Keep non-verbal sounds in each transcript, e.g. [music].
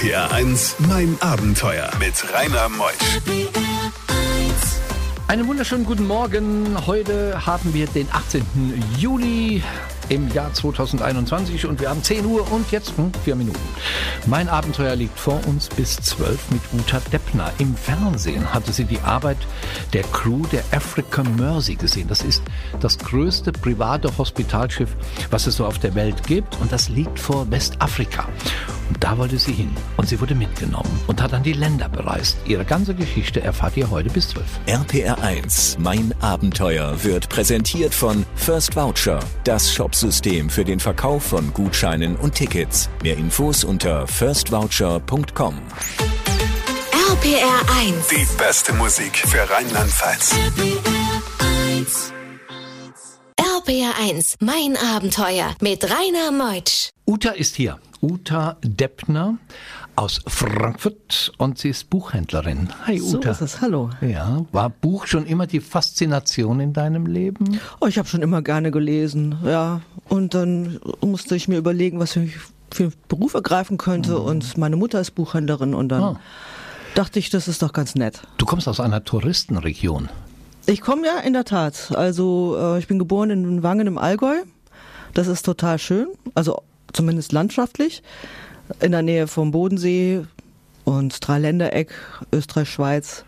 RPR 1, mein Abenteuer mit Rainer Meusch. Einen wunderschönen guten Morgen. Heute haben wir den 18. Juli im Jahr 2021 und wir haben 10 Uhr und jetzt hm, 4 Minuten. Mein Abenteuer liegt vor uns bis 12 mit Uta Deppner. Im Fernsehen hatte sie die Arbeit der Crew der Africa Mercy gesehen. Das ist das größte private Hospitalschiff, was es so auf der Welt gibt und das liegt vor Westafrika. Und da wollte sie hin und sie wurde mitgenommen und hat dann die Länder bereist. Ihre ganze Geschichte erfahrt ihr heute bis 12. RPR 1, mein Abenteuer wird präsentiert von First Voucher, das Shopsystem für den Verkauf von Gutscheinen und Tickets. Mehr Infos unter firstvoucher.com. RPR 1. Die beste Musik für Rheinland-Pfalz. RPR 1, mein Abenteuer mit Rainer Meutsch. Uta ist hier. Uta Deppner aus Frankfurt und sie ist Buchhändlerin. Hi So Uta. ist es, hallo. Ja, war Buch schon immer die Faszination in deinem Leben? Oh, ich habe schon immer gerne gelesen, ja. Und dann musste ich mir überlegen, was ich für einen Beruf ergreifen könnte. Und meine Mutter ist Buchhändlerin und dann Ah. dachte ich, das ist doch ganz nett. Du kommst aus einer Touristenregion. Ich komme ja in der Tat. Also äh, ich bin geboren in Wangen im Allgäu. Das ist total schön, also zumindest landschaftlich. In der Nähe vom Bodensee und Dreiländereck, Österreich, Schweiz.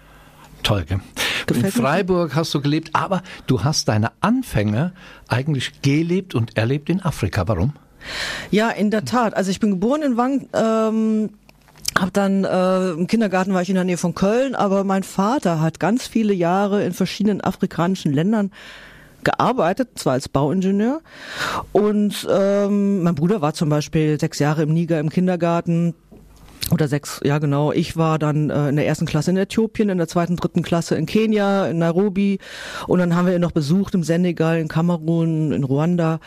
Toll, gell? Gefällt in. Freiburg hast du gelebt, aber du hast deine Anfänge eigentlich gelebt und erlebt in Afrika. Warum? Ja, in der Tat. Also ich bin geboren in Wangen, ähm, hab dann äh, im Kindergarten war ich in der Nähe von Köln, aber mein Vater hat ganz viele Jahre in verschiedenen afrikanischen Ländern gearbeitet, zwar als Bauingenieur. Und ähm, mein Bruder war zum Beispiel sechs Jahre im Niger im Kindergarten. Oder sechs, ja genau. Ich war dann äh, in der ersten Klasse in Äthiopien, in der zweiten, dritten Klasse in Kenia, in Nairobi. Und dann haben wir ihn noch besucht im Senegal, in Kamerun, in Ruanda.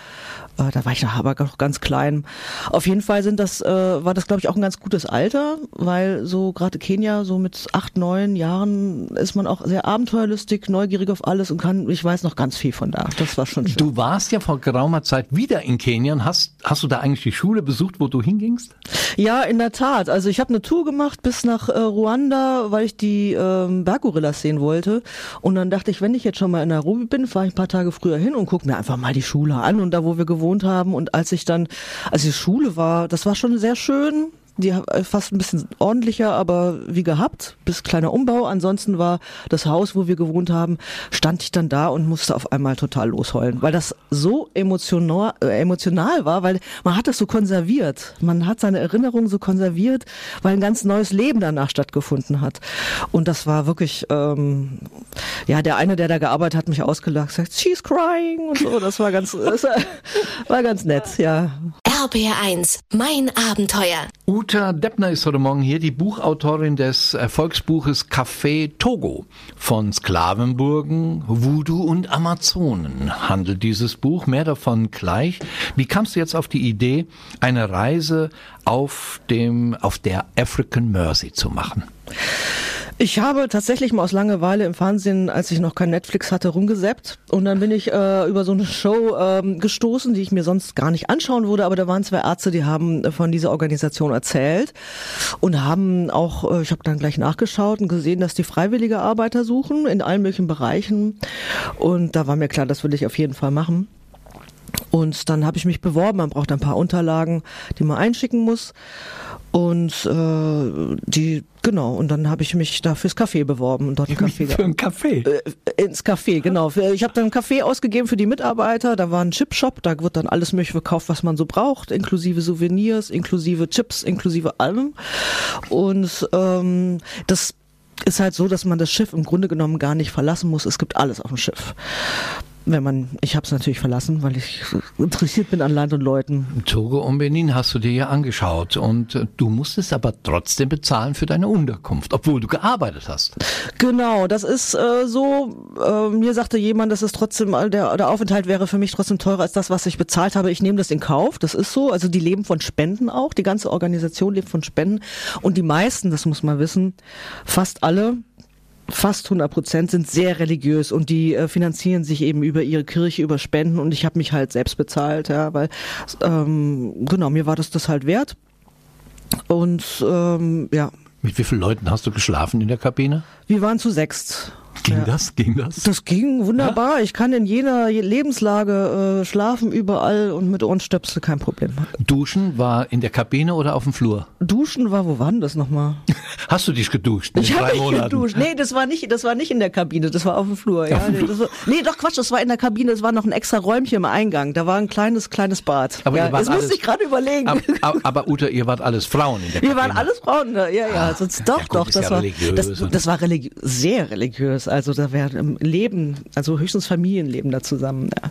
Äh, da war ich noch aber noch ganz klein. Auf jeden Fall sind das, äh, war das, glaube ich, auch ein ganz gutes Alter, weil so gerade Kenia, so mit acht, neun Jahren ist man auch sehr abenteuerlustig, neugierig auf alles und kann, ich weiß noch ganz viel von da. Das war schon schön. Du warst ja vor geraumer Zeit wieder in Kenia und hast, hast du da eigentlich die Schule besucht, wo du hingingst? Ja, in der Tat. Also ich habe eine Tour gemacht bis nach äh, Ruanda, weil ich die ähm, Berggorillas sehen wollte. Und dann dachte ich, wenn ich jetzt schon mal in Nairobi bin, fahre ich ein paar Tage früher hin und gucke mir einfach mal die Schule an und da, wo wir gewohnt haben. Und als ich dann, als die Schule war, das war schon sehr schön. Die äh, fast ein bisschen ordentlicher, aber wie gehabt, bis kleiner Umbau. Ansonsten war das Haus, wo wir gewohnt haben, stand ich dann da und musste auf einmal total losheulen, weil das so emotional, äh, emotional war, weil man hat das so konserviert. Man hat seine Erinnerungen so konserviert, weil ein ganz neues Leben danach stattgefunden hat. Und das war wirklich, ähm, ja, der eine, der da gearbeitet hat, mich ausgelacht, sagt, she's crying und so. Das war ganz, [laughs] das war ganz nett, ja. RPR 1, mein Abenteuer. Uta Deppner ist heute Morgen hier, die Buchautorin des Erfolgsbuches Café Togo. Von Sklavenburgen, Voodoo und Amazonen handelt dieses Buch. Mehr davon gleich. Wie kamst du jetzt auf die Idee, eine Reise auf dem, auf der African Mercy zu machen? Ich habe tatsächlich mal aus Langeweile im Fernsehen, als ich noch kein Netflix hatte, rumgesäppt. Und dann bin ich äh, über so eine Show ähm, gestoßen, die ich mir sonst gar nicht anschauen würde. Aber da waren zwei Ärzte, die haben äh, von dieser Organisation erzählt und haben auch, äh, ich habe dann gleich nachgeschaut und gesehen, dass die freiwillige Arbeiter suchen in allen möglichen Bereichen. Und da war mir klar, das will ich auf jeden Fall machen. Und dann habe ich mich beworben. Man braucht ein paar Unterlagen, die man einschicken muss. Und äh, die, genau, und dann habe ich mich da fürs Café beworben und dort ein Café Für ein Café. äh, ins Café, genau. Ich habe dann ein Café ausgegeben für die Mitarbeiter. Da war ein Chipshop, da wird dann alles mögliche verkauft, was man so braucht, inklusive Souvenirs, inklusive Chips, inklusive allem. Und ähm, das ist halt so, dass man das Schiff im Grunde genommen gar nicht verlassen muss. Es gibt alles auf dem Schiff. Wenn man, ich habe es natürlich verlassen, weil ich interessiert bin an Land und Leuten. Togo und Benin hast du dir ja angeschaut und äh, du musstest aber trotzdem bezahlen für deine Unterkunft, obwohl du gearbeitet hast. Genau, das ist äh, so. Äh, mir sagte jemand, dass es trotzdem äh, der, der Aufenthalt wäre für mich trotzdem teurer als das, was ich bezahlt habe. Ich nehme das in Kauf. Das ist so. Also die leben von Spenden auch. Die ganze Organisation lebt von Spenden und die meisten, das muss man wissen, fast alle. Fast 100 Prozent sind sehr religiös und die äh, finanzieren sich eben über ihre Kirche, über Spenden und ich habe mich halt selbst bezahlt, ja, weil ähm, genau mir war das das halt wert. Und ähm, ja, Mit wie vielen Leuten hast du geschlafen in der Kabine? wir waren zu sechst. Ging Ja. das? Ging das? Das ging wunderbar. Ich kann in jeder Lebenslage äh, schlafen, überall und mit Ohrenstöpsel kein Problem. Duschen war in der Kabine oder auf dem Flur? Duschen war, wo war denn das nochmal? [laughs] Hast du dich geduscht Ich habe mich Monaten? geduscht. Nee, das war nicht, das war nicht in der Kabine, das war auf dem Flur. Ja, nee, war, nee, doch Quatsch, das war in der Kabine, das war noch ein extra Räumchen im Eingang. Da war ein kleines, kleines Bad. Aber ja, das musste ich gerade überlegen. Aber, aber, aber Uta, ihr wart alles Frauen in der Wir Kabine. waren alles Frauen, ja, ja, Ah, sonst doch, ja gut, doch, das ja war, religiös das, das war religi sehr religiös. Also da wäre im Leben, also höchstens Familienleben da zusammen. Ja.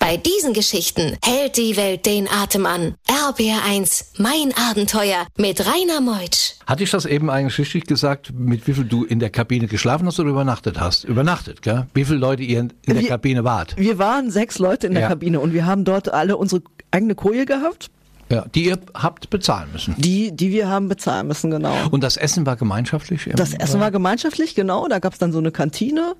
Bei diesen Geschichten hält die Welt den Atem an. RBR1, mein Abenteuer mit Rainer Meutsch. Hatte ich das eben eigentlich richtig gesagt, mit wie viel du in der Kabine geschlafen hast oder übernachtet hast? Übernachtet, gell? Wie viele Leute ihr in der Wir- Kabine wart? Wir waren sechs Leute in der Ja. Kabine und wir haben dort alle unsere eigene Koje gehabt, Ja, die ihr habt bezahlen müssen. die, die wir haben bezahlen müssen, genau. Und das Essen war gemeinschaftlich? Das Essen war gemeinschaftlich, genau. Da gab's dann so eine Kantine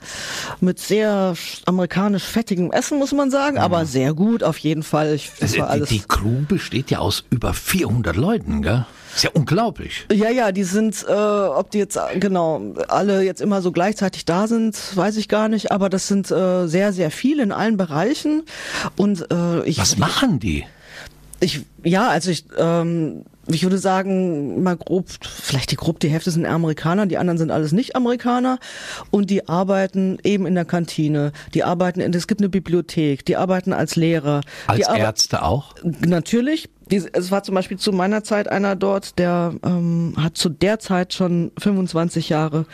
mit sehr sch- amerikanisch fettigem Essen, muss man sagen, aber sehr gut auf jeden Fall. Ich, das Also, war alles. die, die Crew besteht ja aus über 400 Leuten, gell? Ist ja unglaublich. Ja, ja, die sind, äh, ob die jetzt genau alle jetzt immer so gleichzeitig da sind, weiß ich gar nicht. Aber das sind äh, sehr, sehr viele in allen Bereichen. Und äh, ich, Was machen die? Ich, ja, also ich, ähm, ich würde sagen, mal grob, vielleicht die grob die Hälfte sind Amerikaner, die anderen sind alles nicht Amerikaner und die arbeiten eben in der Kantine, die arbeiten in, es gibt eine Bibliothek, die arbeiten als Lehrer, Als Ärzte auch? Natürlich. Die, es war zum Beispiel zu meiner Zeit einer dort, der ähm, hat zu der Zeit schon 25 Jahre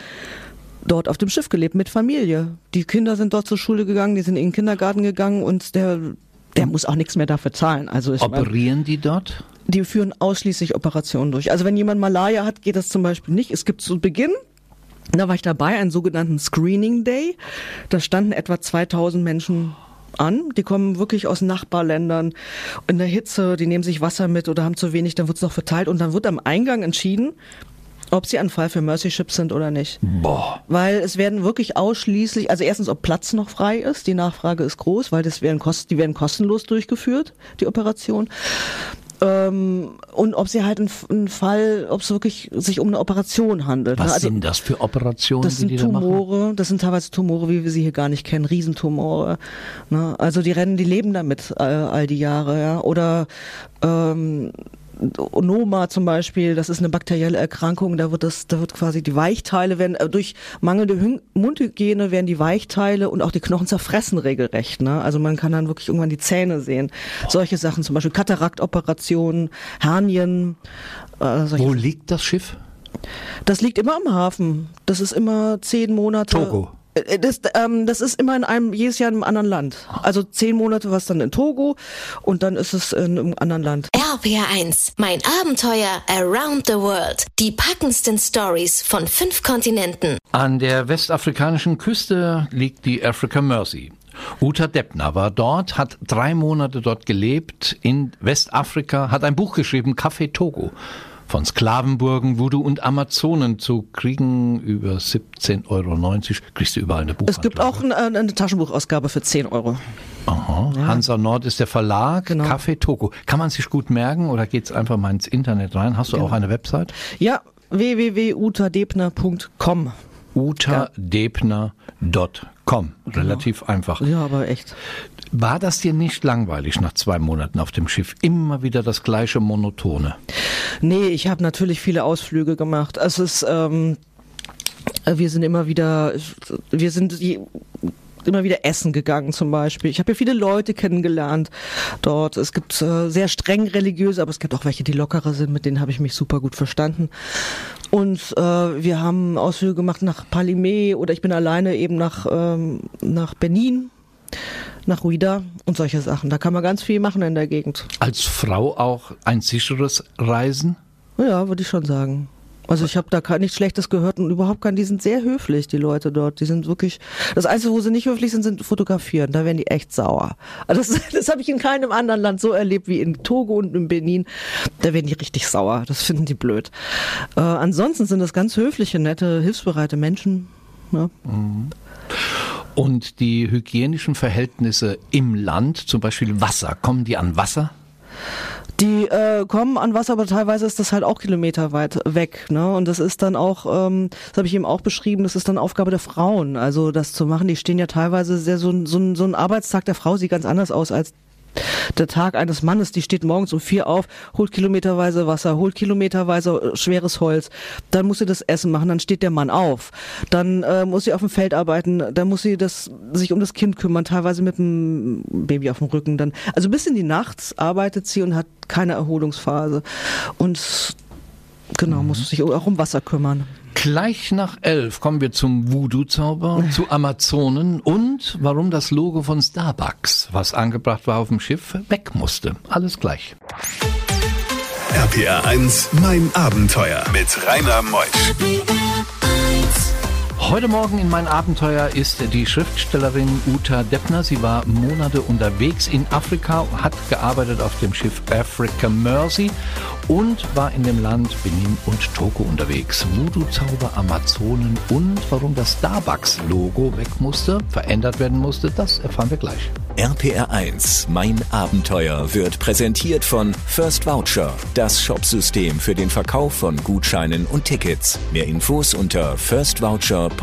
dort auf dem Schiff gelebt mit Familie. Die Kinder sind dort zur Schule gegangen, die sind in den Kindergarten gegangen und der der muss auch nichts mehr dafür zahlen. Also ich Operieren die dort? die führen ausschließlich Operationen durch. Also wenn jemand Malaria hat, geht das zum Beispiel nicht. Es gibt zu Beginn, da war ich dabei, einen sogenannten Screening Day. Da standen etwa 2000 Menschen an. Die kommen wirklich aus Nachbarländern in der Hitze, die nehmen sich Wasser mit oder haben zu wenig, dann wird es noch verteilt und dann wird am Eingang entschieden, ob sie ein Fall für Mercy Ships sind oder nicht. Boah. Weil es werden wirklich ausschließlich, also erstens, ob Platz noch frei ist, die Nachfrage ist groß, weil das werden kost, die werden kostenlos durchgeführt, die Operation. Ähm, und ob sie halt ein, Fall, ob es wirklich sich um eine Operation handelt. Was ne? Also, sind das für Operationen, das die sind die da? Tumore, das sind teilweise Tumore, wie wir sie hier gar nicht kennen, Riesentumore. Ne? Also die rennen, die leben damit äh, all die Jahre, ja. Oder ähm, Noma zum Beispiel, das ist eine bakterielle Erkrankung, da wird das, da wird quasi die Weichteile werden, äh, durch mangelnde Mundhygiene werden die Weichteile und auch die Knochen zerfressen regelrecht, ne? Also man kann dann wirklich irgendwann die Zähne sehen. Solche Sachen zum Beispiel Kataraktoperationen, Hernien, äh, Wo liegt das Schiff? das liegt immer am Hafen. Das ist immer zehn Monate. Togo. Äh, Das, ähm, das ist immer in einem, jedes Jahr in einem anderen Land. Also zehn Monate war es dann in Togo und dann ist es in einem anderen Land. RPR1, mein Abenteuer around the world. Die packendsten Stories von fünf Kontinenten. An der westafrikanischen Küste liegt die Africa Mercy. Uta Deppner war dort, hat drei Monate dort gelebt in Westafrika, hat ein Buch geschrieben, Café Togo. Von Sklavenburgen, Voodoo und Amazonen zu kriegen über 17,90 Euro. Kriegst du überall eine Buchhandlung. Es gibt auch ein, äh, eine Taschenbuchausgabe für 10 Euro. Aha. Hansa Nord ist der Verlag, Genau. Café Togo. Kann man sich gut merken oder geht's einfach mal ins Internet rein? Hast du Genau. auch eine Website? Ja, www.utadebner.com. utadebner.com. Relativ einfach. Ja, aber echt. War das dir nicht langweilig nach zwei Monaten auf dem Schiff? Immer wieder das gleiche Monotone. Nee, ich habe natürlich viele Ausflüge gemacht. Es ist, ähm, wir sind immer wieder, wir sind je- immer wieder essen gegangen zum Beispiel. Ich habe ja viele Leute kennengelernt dort. Es gibt äh, sehr streng religiöse, aber es gibt auch welche, die lockerer sind, mit denen habe ich mich super gut verstanden. Und äh, wir haben Ausflüge gemacht nach Palimé oder ich bin alleine eben nach, ähm, nach Benin, nach Ruida und solche Sachen. Da kann man ganz viel machen in der Gegend. Als Frau auch ein sicheres Reisen? Ja, würde ich schon sagen. Also ich habe da nichts Schlechtes gehört und überhaupt kein, die sind sehr höflich, die Leute dort. Die sind wirklich, das Einzige, wo sie nicht höflich sind, sind fotografieren. Da werden die echt sauer. Also das, [laughs] das habe ich in keinem anderen Land so erlebt wie in Togo und in Benin. Da werden die richtig sauer. Das finden die blöd. Äh, ansonsten sind das ganz höfliche, nette, hilfsbereite Menschen. Ja. Und die hygienischen Verhältnisse im Land, zum Beispiel Wasser, kommen die an Wasser? Die äh, kommen an Wasser, aber teilweise ist das halt auch kilometerweit weg. Ne? Und das ist dann auch, ähm, das habe ich eben auch beschrieben, das ist dann Aufgabe der Frauen, also das zu machen. Die stehen ja teilweise sehr so, so, so ein Arbeitstag der Frau sieht ganz anders aus als der Tag eines Mannes, die steht morgens um vier auf, holt kilometerweise Wasser, holt kilometerweise schweres Holz, dann muss sie das Essen machen, dann steht der Mann auf, dann äh, muss sie auf dem Feld arbeiten, dann muss sie das, sich um das Kind kümmern, teilweise mit dem Baby auf dem Rücken, dann, also bis in die Nachts arbeitet sie und hat keine Erholungsphase und genau, mhm. muss sich auch um Wasser kümmern. Gleich nach elf kommen wir zum Voodoo-Zauber, [laughs] zu Amazonen und warum das Logo von Starbucks, was angebracht war auf dem Schiff, weg musste. Alles gleich. RPR 1, mein Abenteuer mit Rainer Meusch. Heute Morgen in mein Abenteuer ist die Schriftstellerin Uta Deppner. Sie war Monate unterwegs in Afrika, hat gearbeitet auf dem Schiff Africa Mercy und war in dem Land Benin und Togo unterwegs. Voodoo-Zauber, Amazonen und warum das Starbucks-Logo weg musste, verändert werden musste, das erfahren wir gleich. RPR 1, mein Abenteuer, wird präsentiert von First Voucher, das Shopsystem für den Verkauf von Gutscheinen und Tickets. Mehr Infos unter firstvoucher.com.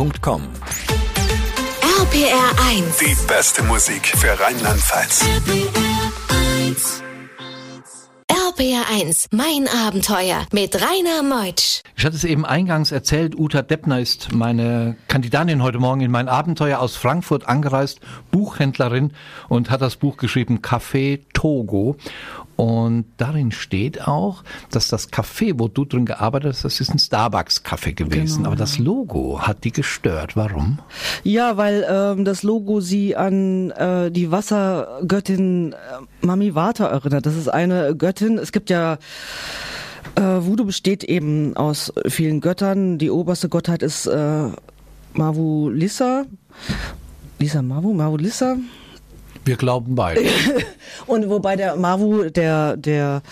RPR 1. Die beste Musik für Rheinland-Pfalz. RPR 1. RPR1, mein Abenteuer mit Rainer Meutsch. Ich hatte es eben eingangs erzählt, Uta Deppner ist meine Kandidatin heute Morgen in mein Abenteuer aus Frankfurt angereist, Buchhändlerin und hat das Buch geschrieben Café Togo. Und darin steht auch, dass das Café, wo du drin gearbeitet hast, das ist ein Starbucks-Café gewesen. Genau. Aber das Logo hat die gestört. Warum? Ja, weil ähm, das Logo sie an äh, die Wassergöttin äh, Mami Vata erinnert. Das ist eine Göttin. Es gibt ja äh, Voodoo besteht eben aus vielen Göttern. Die oberste Gottheit ist äh, Mavu Lissa. Lisa Mavu, Mavu Lissa. Wir glauben beide. [laughs] und wobei der Mavu der, der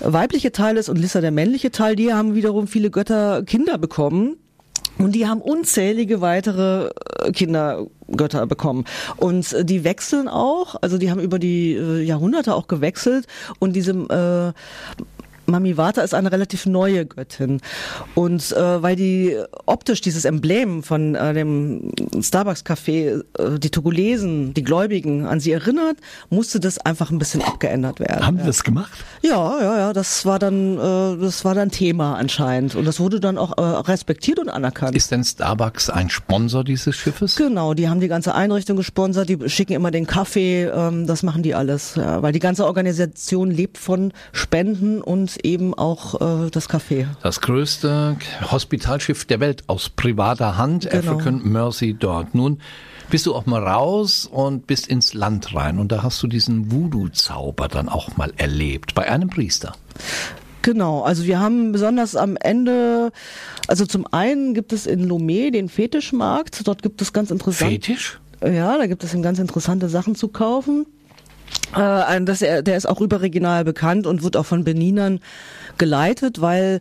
weibliche Teil ist und Lissa der männliche Teil, die haben wiederum viele Götter Kinder bekommen. Und die haben unzählige weitere äh, Kindergötter bekommen. Und äh, die wechseln auch, also die haben über die äh, Jahrhunderte auch gewechselt. Und diese äh, Mami Vata ist eine relativ neue Göttin. Und äh, weil die optisch dieses Emblem von äh, dem Starbucks-Café äh, die Togolesen, die Gläubigen an sie erinnert, musste das einfach ein bisschen abgeändert werden. Haben ja. das gemacht? Ja, ja, ja. Das war dann, äh, das war dann Thema anscheinend. Und das wurde dann auch äh, respektiert und anerkannt. Ist denn Starbucks ein Sponsor dieses Schiffes? Genau, die haben die ganze Einrichtung gesponsert, die schicken immer den Kaffee, ähm, das machen die alles. Ja, weil die ganze Organisation lebt von Spenden und eben auch äh, das Café. Das größte Hospitalschiff der Welt aus privater Hand, genau. African Mercy dort. Nun bist du auch mal raus und bist ins Land rein und da hast du diesen Voodoo-Zauber dann auch mal erlebt bei einem Priester. Genau, also wir haben besonders am Ende, also zum einen gibt es in Lomé den Fetischmarkt, dort gibt es ganz interessant. Fetisch? Ja, da gibt es ganz interessante Sachen zu kaufen. Äh, das, der ist auch überregional bekannt und wird auch von Beninern geleitet, weil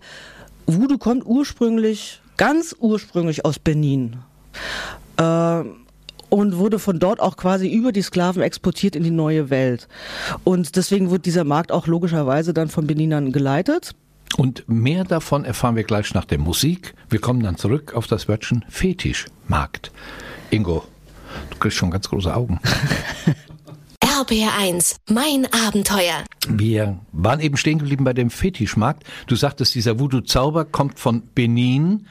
Voodoo kommt ursprünglich, ganz ursprünglich aus Benin. Äh, und wurde von dort auch quasi über die Sklaven exportiert in die neue Welt. Und deswegen wird dieser Markt auch logischerweise dann von Beninern geleitet. Und mehr davon erfahren wir gleich nach der Musik. Wir kommen dann zurück auf das Wörtchen Fetischmarkt. Ingo, du kriegst schon ganz große Augen. [laughs] RBR1, mein Abenteuer. Wir waren eben stehen geblieben bei dem Fetischmarkt. Du sagtest, dieser Voodoo-Zauber kommt von Benin,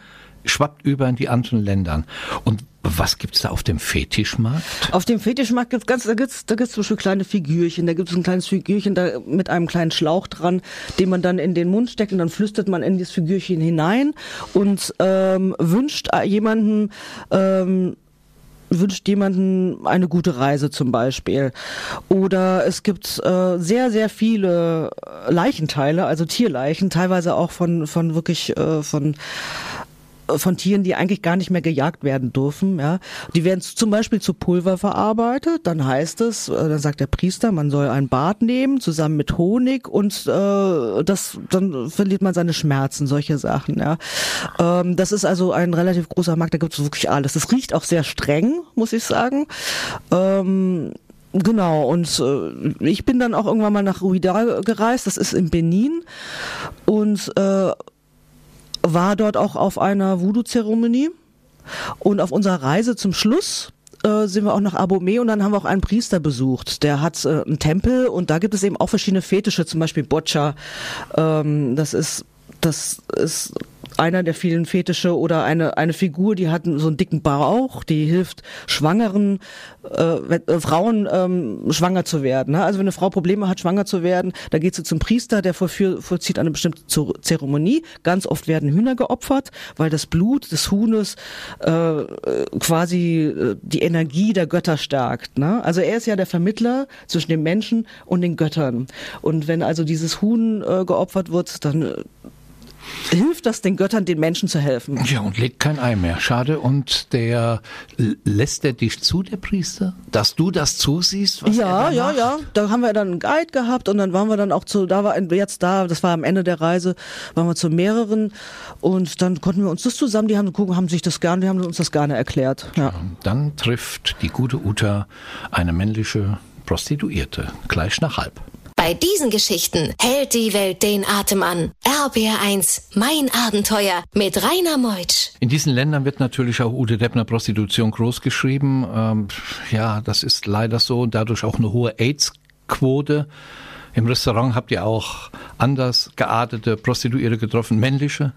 schwappt über in die anderen Länder. Und was gibt's da auf dem Fetischmarkt? Auf dem Fetischmarkt gibt's ganz, da gibt's, da gibt's zum Beispiel kleine Figürchen. Da gibt's ein kleines Figürchen da mit einem kleinen Schlauch dran, den man dann in den Mund steckt und dann flüstert man in das Figürchen hinein und ähm, wünscht jemanden ähm, wünscht jemanden eine gute Reise zum Beispiel. Oder es gibt äh, sehr, sehr viele Leichenteile, also Tierleichen, teilweise auch von, von wirklich äh, von von Tieren, die eigentlich gar nicht mehr gejagt werden dürfen. Ja. Die werden zum Beispiel zu Pulver verarbeitet. Dann heißt es, äh, dann sagt der Priester, man soll ein Bad nehmen zusammen mit Honig und äh, das dann verliert man seine Schmerzen, solche Sachen. Ja. Ähm, das ist also ein relativ großer Markt. Da gibt es wirklich alles. Das riecht auch sehr streng, muss ich sagen. Ähm, Genau, und äh, ich bin dann auch irgendwann mal nach Ruida gereist, das ist in Benin, und äh, war dort auch auf einer Voodoo-Zeremonie. Und auf unserer Reise zum Schluss äh, sind wir auch nach Abomey und dann haben wir auch einen Priester besucht. Der hat äh, einen Tempel und da gibt es eben auch verschiedene Fetische, zum Beispiel Boccia. Ähm, das ist das ist einer der vielen Fetische oder eine, eine Figur, die hat so einen dicken Bauch, die hilft schwangeren äh, äh, Frauen ähm, schwanger zu werden. Ne? Also wenn eine Frau Probleme hat, schwanger zu werden, da geht sie zum Priester, der vollführ, vollzieht eine bestimmte Zeremonie. Ganz oft werden Hühner geopfert, weil das Blut des Huhnes äh, quasi äh, die Energie der Götter stärkt. Ne? Also er ist ja der Vermittler zwischen den Menschen und den Göttern. Und wenn also dieses Huhn äh, geopfert wird, dann äh, hilft das den Göttern, den Menschen zu helfen. Ja, und legt kein Ei mehr. Schade. Und der lässt er dich zu, der Priester? Dass du das zusiehst? Was ja, ja, ja. Da haben wir dann einen Guide gehabt und dann waren wir dann auch zu, da war jetzt da, das war am Ende der Reise, waren wir zu mehreren und dann konnten wir uns das zusammen, die haben, haben sich das gerne, die haben uns das gerne erklärt. Ja. Dann trifft die gute Uta eine männliche Prostituierte, gleich nach halb. Bei diesen Geschichten hält die Welt den Atem an. RBR1, mein Abenteuer mit Rainer Meutsch. In diesen Ländern wird natürlich auch Ute Deppner Prostitution großgeschrieben. Ähm, ja, das ist leider so. Dadurch auch eine hohe AIDS-Quote. Im Restaurant habt ihr auch anders geartete Prostituierte getroffen, männliche.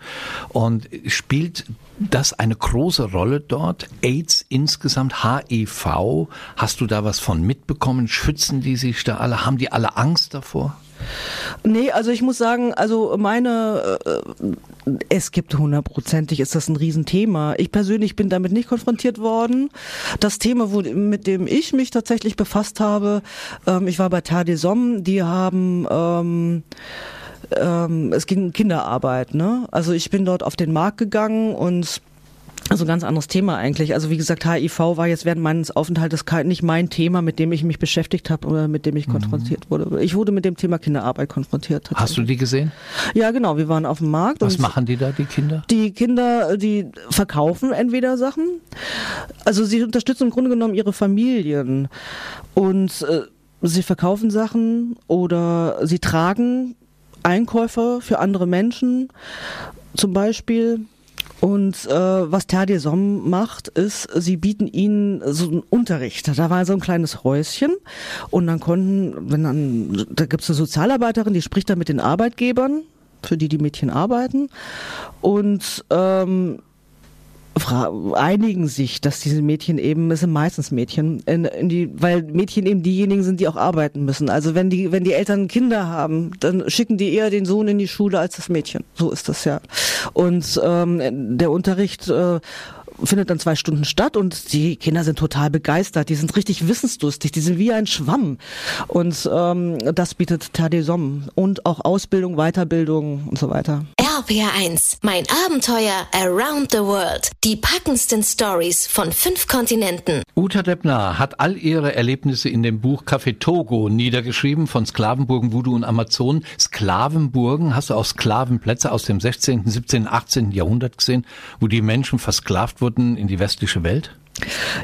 Und spielt das eine große Rolle dort? AIDS insgesamt, HIV, hast du da was von mitbekommen? Schützen die sich da alle? Haben die alle Angst davor? Nee, also ich muss sagen, also meine, äh, es gibt hundertprozentig, ist das ein Riesenthema. Ich persönlich bin damit nicht konfrontiert worden. Das Thema, wo, mit dem ich mich tatsächlich befasst habe, ähm, ich war bei Tade Somm, die haben ähm, ähm, es ging Kinderarbeit, ne? Also ich bin dort auf den Markt gegangen und also ein ganz anderes Thema eigentlich. Also wie gesagt, HIV war jetzt während meines Aufenthaltes nicht mein Thema, mit dem ich mich beschäftigt habe oder mit dem ich mhm. konfrontiert wurde. Ich wurde mit dem Thema Kinderarbeit konfrontiert. Hast du die gesehen? Ja, genau. Wir waren auf dem Markt. Was machen die da, die Kinder? Die Kinder, die verkaufen entweder Sachen. Also sie unterstützen im Grunde genommen ihre Familien und äh, sie verkaufen Sachen oder sie tragen Einkäufe für andere Menschen zum Beispiel und äh, was Terre Somme macht, ist, sie bieten ihnen so einen Unterricht. Da war so ein kleines Häuschen und dann konnten, wenn dann, da gibt's eine Sozialarbeiterin, die spricht dann mit den Arbeitgebern, für die die Mädchen arbeiten und ähm, einigen sich, dass diese Mädchen eben, es sind meistens Mädchen, in, in die, weil Mädchen eben diejenigen sind, die auch arbeiten müssen. Also wenn die, wenn die Eltern Kinder haben, dann schicken die eher den Sohn in die Schule als das Mädchen. So ist das ja. Und ähm, der Unterricht äh, findet dann zwei Stunden statt und die Kinder sind total begeistert. Die sind richtig wissensdurstig. Die sind wie ein Schwamm. Und ähm, das bietet Tadesom und auch Ausbildung, Weiterbildung und so weiter. RPR1, mein Abenteuer Around the World. Die packendsten Stories von fünf Kontinenten. Uta Deppner hat all ihre Erlebnisse in dem Buch Café Togo niedergeschrieben von Sklavenburgen, Voodoo und Amazon. Sklavenburgen, hast du auch Sklavenplätze aus dem 16., 17., 18. Jahrhundert gesehen, wo die Menschen versklavt wurden in die westliche Welt?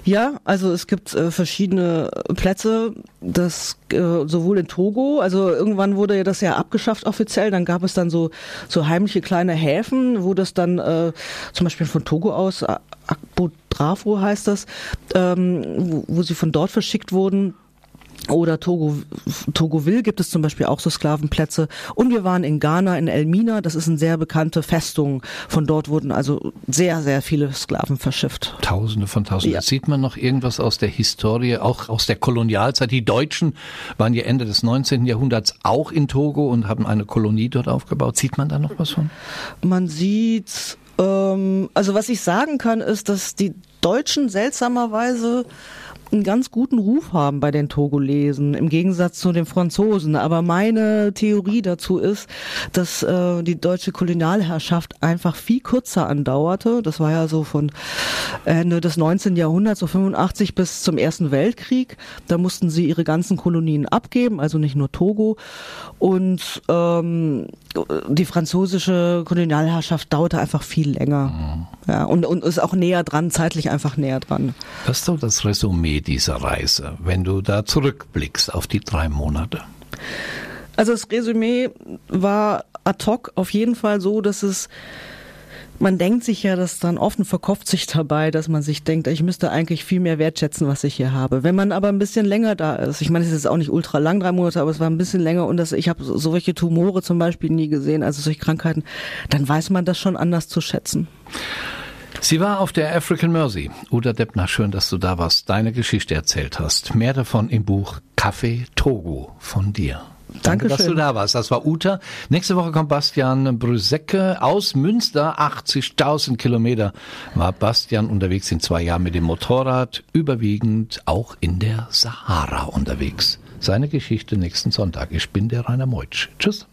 Ja, also es gibt äh, verschiedene Plätze, das äh, sowohl in Togo, also irgendwann wurde ja das ja abgeschafft offiziell, dann gab es dann so so heimliche kleine Häfen, wo das dann äh, zum Beispiel von Togo aus Akbo Drafo heißt das, ähm, wo, wo sie von dort verschickt wurden oder Togo, Togoville gibt es zum Beispiel auch so Sklavenplätze. Und wir waren in Ghana, in Elmina. Das ist eine sehr bekannte Festung. Von dort wurden also sehr, sehr viele Sklaven verschifft. Tausende von Tausenden. Ja. Sieht man noch irgendwas aus der Historie, auch aus der Kolonialzeit? Die Deutschen waren ja Ende des 19. Jahrhunderts auch in Togo und haben eine Kolonie dort aufgebaut. Sieht man da noch was von? Man sieht, ähm, also was ich sagen kann, ist, dass die Deutschen seltsamerweise einen ganz guten Ruf haben bei den Togolesen, im Gegensatz zu den Franzosen. Aber meine Theorie dazu ist, dass äh, die deutsche Kolonialherrschaft einfach viel kürzer andauerte. Das war ja so von Ende des 19. Jahrhunderts, so 85 bis zum Ersten Weltkrieg. Da mussten sie ihre ganzen Kolonien abgeben, also nicht nur Togo. Und ähm, die französische Kolonialherrschaft dauerte einfach viel länger. Ja, und, und ist auch näher dran, zeitlich einfach näher dran. Was ist so das Resümee dieser Reise, wenn du da zurückblickst auf die drei Monate? Also das Resümee war ad hoc auf jeden Fall so, dass es man denkt sich ja das dann offen verkopft sich dabei, dass man sich denkt, ich müsste eigentlich viel mehr wertschätzen, was ich hier habe. Wenn man aber ein bisschen länger da ist, ich meine, es ist auch nicht ultra lang, drei Monate, aber es war ein bisschen länger und das, ich habe solche Tumore zum Beispiel nie gesehen, also solche Krankheiten, dann weiß man das schon anders zu schätzen. Sie war auf der African Mercy. Uda Deppner, schön, dass du da warst, deine Geschichte erzählt hast. Mehr davon im Buch Kaffee Togo von dir. Danke, dass du da warst. Das war Uta. Nächste Woche kommt Bastian Brüsecke aus Münster. 80.000 Kilometer war Bastian unterwegs in zwei Jahren mit dem Motorrad, überwiegend auch in der Sahara unterwegs. Seine Geschichte nächsten Sonntag. Ich bin der Rainer Meutsch. Tschüss.